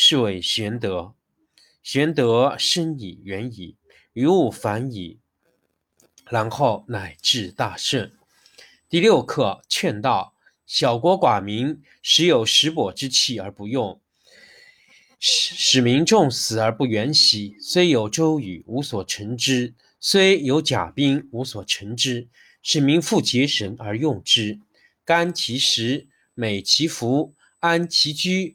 是谓玄德，玄德深以远矣，于物反矣，然后乃至大顺。第六课劝道：小国寡民，时有食帛之气而不用，使使民众死而不远徙。虽有周瑜，无所成之；虽有甲兵，无所成之。使民复结绳而用之，甘其食，美其服，安其居。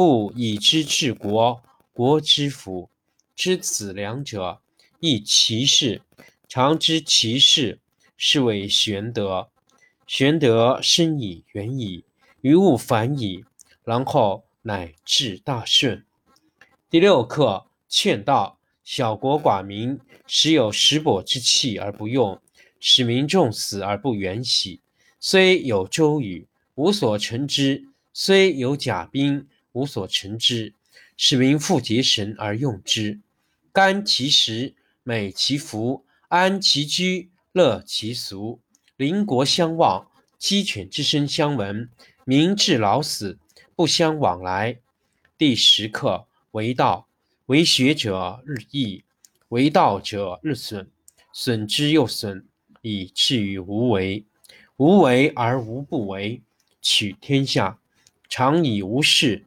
不以知治国，国之福。知此两者，亦其事。常知其事，是谓玄德。玄德深以远矣，于物反矣，然后乃至大顺。第六课劝道：小国寡民，时有食帛之气而不用，使民重死而不远徙。虽有周瑜，无所成之；虽有甲兵，无所成之，使民复结绳而用之，甘其食，美其服，安其居，乐其俗。邻国相望，鸡犬之声相闻，民至老死不相往来。第十课为道，为学者日益，为道者日损，损之又损，以至于无为。无为而无不为，取天下常以无事。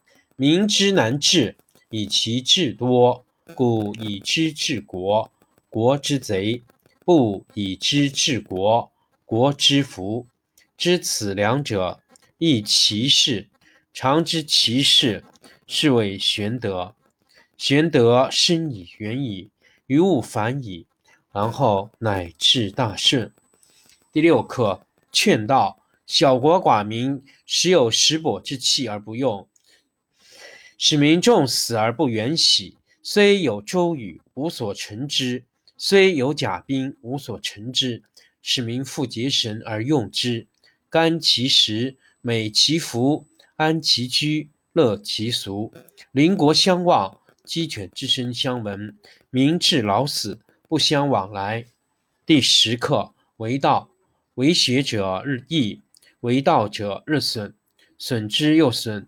民之难治，以其智多。故以知治国，国之贼；不以知治国，国之福。知此两者，亦其事。常知其事，是谓玄德。玄德深以远矣，于物反矣，然后乃至大顺。第六课劝道：小国寡民，时有食帛之气而不用。使民重死而不远徙。虽有周瑜，无所成之；虽有甲兵，无所成之。使民复结绳而用之，甘其食，美其服，安其居，乐其俗。邻国相望，鸡犬之声相闻，民至老死不相往来。第十课为道，为学者日益，为道者日损，损之又损。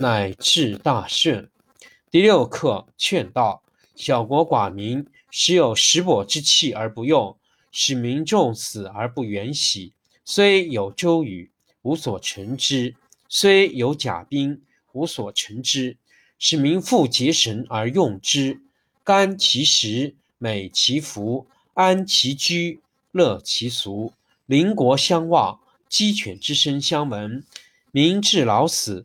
乃至大顺。第六课：劝道。小国寡民，时有食帛之气而不用，使民众死而不远徙。虽有周瑜，无所成之；虽有甲兵，无所成之。使民复结绳而用之，甘其食，美其服，安其居，乐其俗。邻国相望，鸡犬之声相闻，民至老死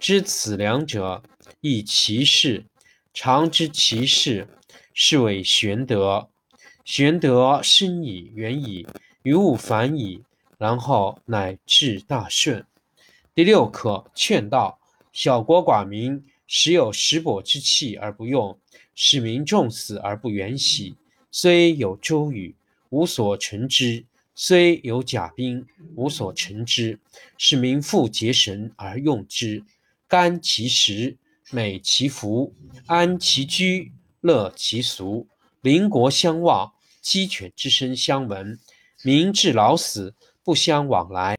知此两者，亦其事。常知其事，是谓玄德。玄德深矣，远矣，于物反矣，然后乃至大顺。第六课：劝道。小国寡民，时有食帛之气而不用，使民重死而不远徙。虽有周瑜，无所成之；虽有甲兵，无所成之。使民复结绳而用之。甘其食，美其服，安其居，乐其俗。邻国相望，鸡犬之声相闻，民至老死不相往来。